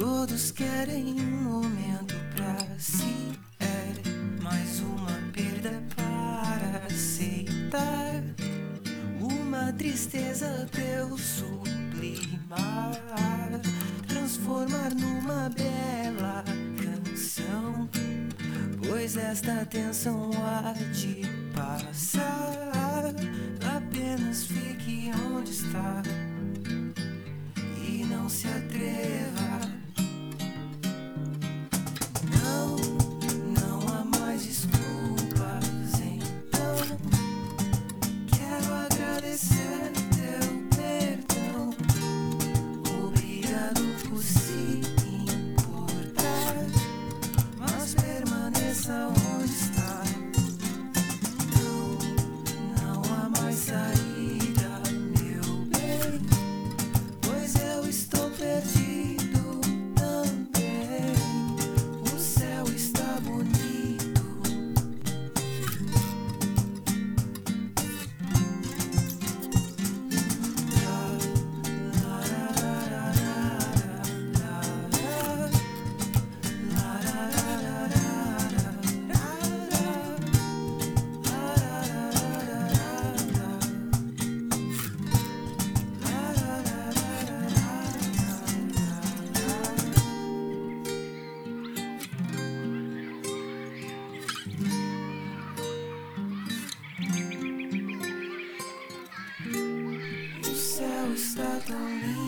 Todos querem um momento pra si. É mais uma perda para aceitar. Uma tristeza pra eu sublimar. Transformar numa bela canção. Pois esta tensão há de passar. Apenas fique onde está. E não se atreva. see. Stop. I